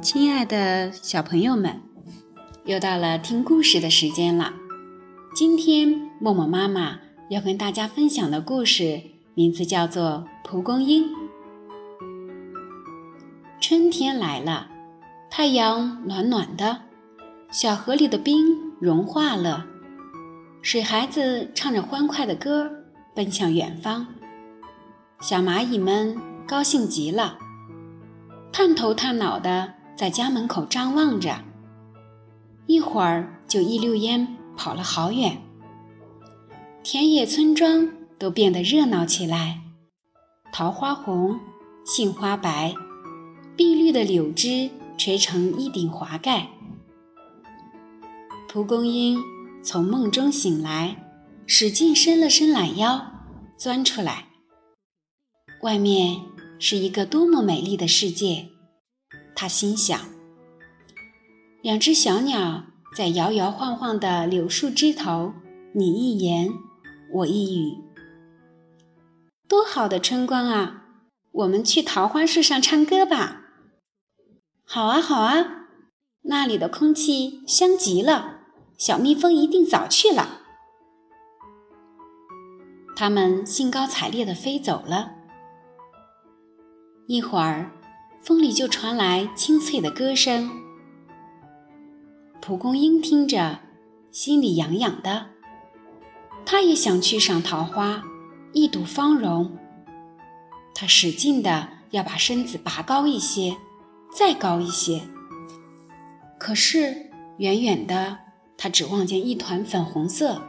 亲爱的小朋友们，又到了听故事的时间了。今天默默妈妈要跟大家分享的故事名字叫做《蒲公英》。春天来了，太阳暖暖的，小河里的冰融化了，水孩子唱着欢快的歌奔向远方，小蚂蚁们高兴极了，探头探脑的。在家门口张望着，一会儿就一溜烟跑了好远。田野村庄都变得热闹起来，桃花红，杏花白，碧绿的柳枝垂成一顶华盖。蒲公英从梦中醒来，使劲伸了伸懒腰，钻出来。外面是一个多么美丽的世界！他心想：“两只小鸟在摇摇晃晃的柳树枝头，你一言我一语，多好的春光啊！我们去桃花树上唱歌吧。”“好啊，好啊，那里的空气香极了，小蜜蜂一定早去了。”它们兴高采烈地飞走了。一会儿。风里就传来清脆的歌声，蒲公英听着，心里痒痒的。他也想去赏桃花，一睹芳容。他使劲的要把身子拔高一些，再高一些。可是远远的，他只望见一团粉红色，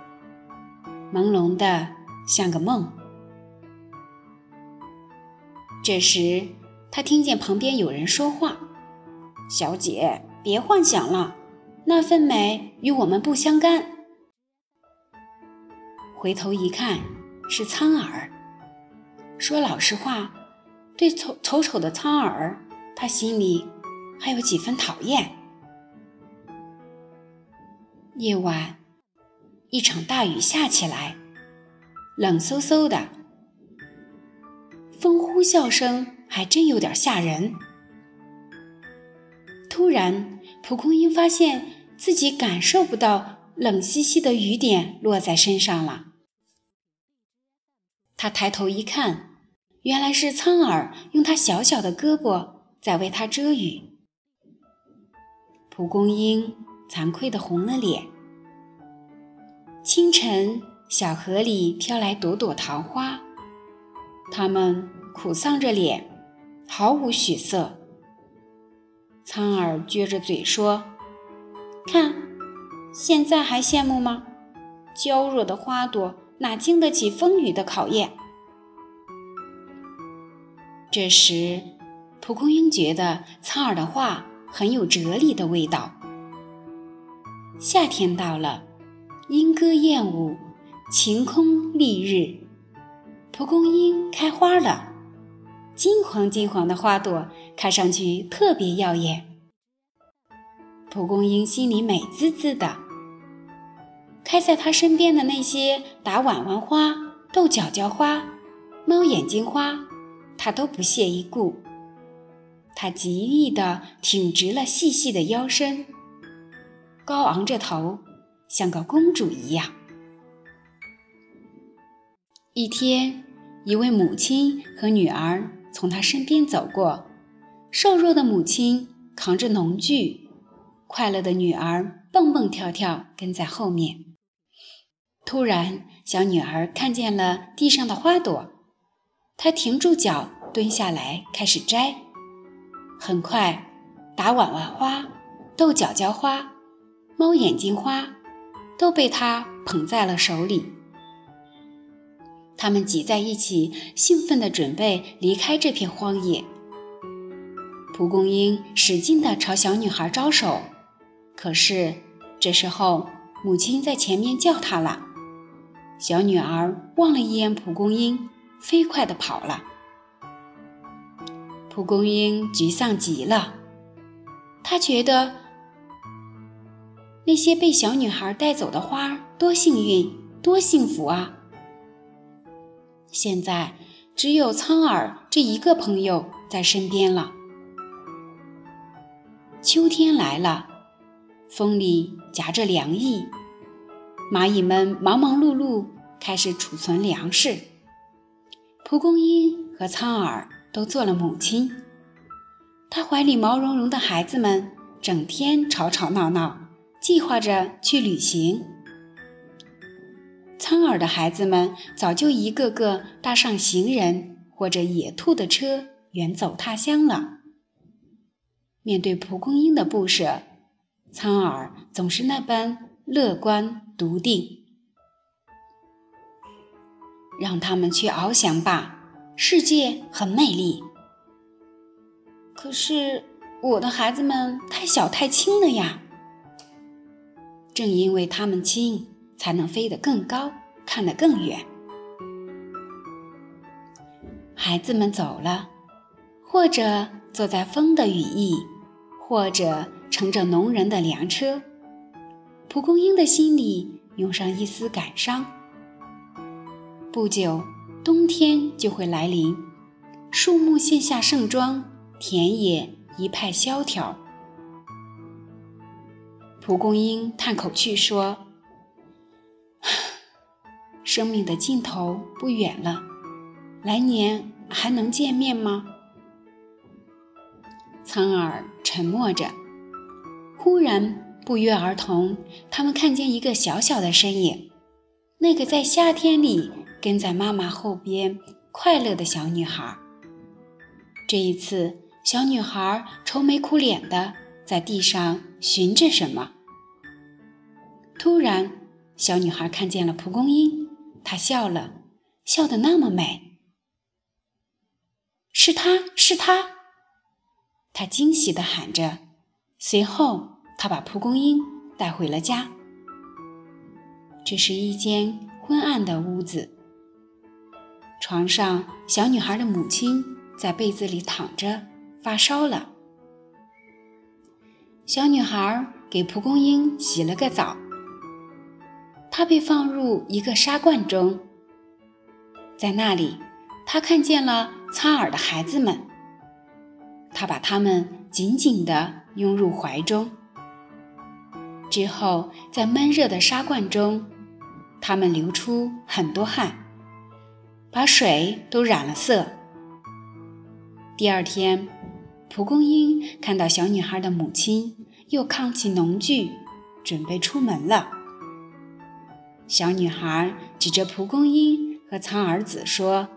朦胧的像个梦。这时。他听见旁边有人说话：“小姐，别幻想了，那份美与我们不相干。”回头一看，是苍耳。说老实话，对丑丑丑的苍耳，他心里还有几分讨厌。夜晚，一场大雨下起来，冷飕飕的，风呼啸声。还真有点吓人。突然，蒲公英发现自己感受不到冷兮兮的雨点落在身上了。他抬头一看，原来是苍耳用它小小的胳膊在为它遮雨。蒲公英惭愧的红了脸。清晨，小河里飘来朵朵桃花，它们苦丧着脸。毫无血色。苍耳撅着嘴说：“看，现在还羡慕吗？娇弱的花朵哪经得起风雨的考验？”这时，蒲公英觉得苍耳的话很有哲理的味道。夏天到了，莺歌燕舞，晴空丽日，蒲公英开花了。金黄金黄的花朵看上去特别耀眼，蒲公英心里美滋滋的。开在它身边的那些打碗碗花、豆角角花、猫眼睛花，它都不屑一顾。它极力地挺直了细细的腰身，高昂着头，像个公主一样。一天，一位母亲和女儿。从他身边走过，瘦弱的母亲扛着农具，快乐的女儿蹦蹦跳跳跟在后面。突然，小女儿看见了地上的花朵，她停住脚，蹲下来开始摘。很快，打碗碗花、豆角角花、猫眼睛花都被她捧在了手里。他们挤在一起，兴奋地准备离开这片荒野。蒲公英使劲地朝小女孩招手，可是这时候母亲在前面叫她了。小女儿望了一眼蒲公英，飞快地跑了。蒲公英沮丧极了，他觉得那些被小女孩带走的花多幸运，多幸福啊！现在只有苍耳这一个朋友在身边了。秋天来了，风里夹着凉意，蚂蚁们忙忙碌碌，开始储存粮食。蒲公英和苍耳都做了母亲，她怀里毛茸茸的孩子们整天吵吵闹闹，计划着去旅行。苍耳的孩子们早就一个个搭上行人或者野兔的车，远走他乡了。面对蒲公英的不舍，苍耳总是那般乐观笃定。让他们去翱翔吧，世界很美丽。可是我的孩子们太小太轻了呀！正因为他们轻。才能飞得更高，看得更远。孩子们走了，或者坐在风的羽翼，或者乘着农人的粮车。蒲公英的心里涌上一丝感伤。不久，冬天就会来临，树木卸下盛装，田野一派萧条。蒲公英叹口气说。生命的尽头不远了，来年还能见面吗？苍耳沉默着。忽然，不约而同，他们看见一个小小的身影，那个在夏天里跟在妈妈后边快乐的小女孩。这一次，小女孩愁眉苦脸的在地上寻着什么。突然，小女孩看见了蒲公英。她笑了，笑得那么美。是他是他，他惊喜地喊着。随后，他把蒲公英带回了家。这是一间昏暗的屋子，床上，小女孩的母亲在被子里躺着，发烧了。小女孩给蒲公英洗了个澡。他被放入一个沙罐中，在那里，他看见了苍耳的孩子们。他把他们紧紧地拥入怀中。之后，在闷热的沙罐中，他们流出很多汗，把水都染了色。第二天，蒲公英看到小女孩的母亲又扛起农具，准备出门了。小女孩指着蒲公英和苍耳子说：“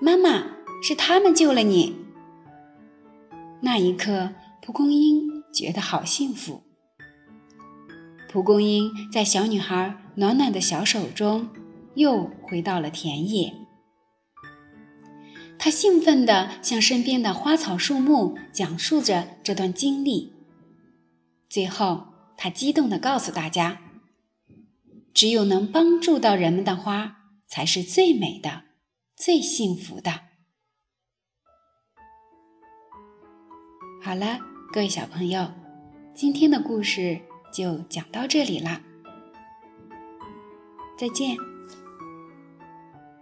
妈妈，是他们救了你。”那一刻，蒲公英觉得好幸福。蒲公英在小女孩暖暖的小手中又回到了田野。他兴奋地向身边的花草树木讲述着这段经历。最后，他激动地告诉大家。只有能帮助到人们的花，才是最美的、最幸福的。好了，各位小朋友，今天的故事就讲到这里了，再见。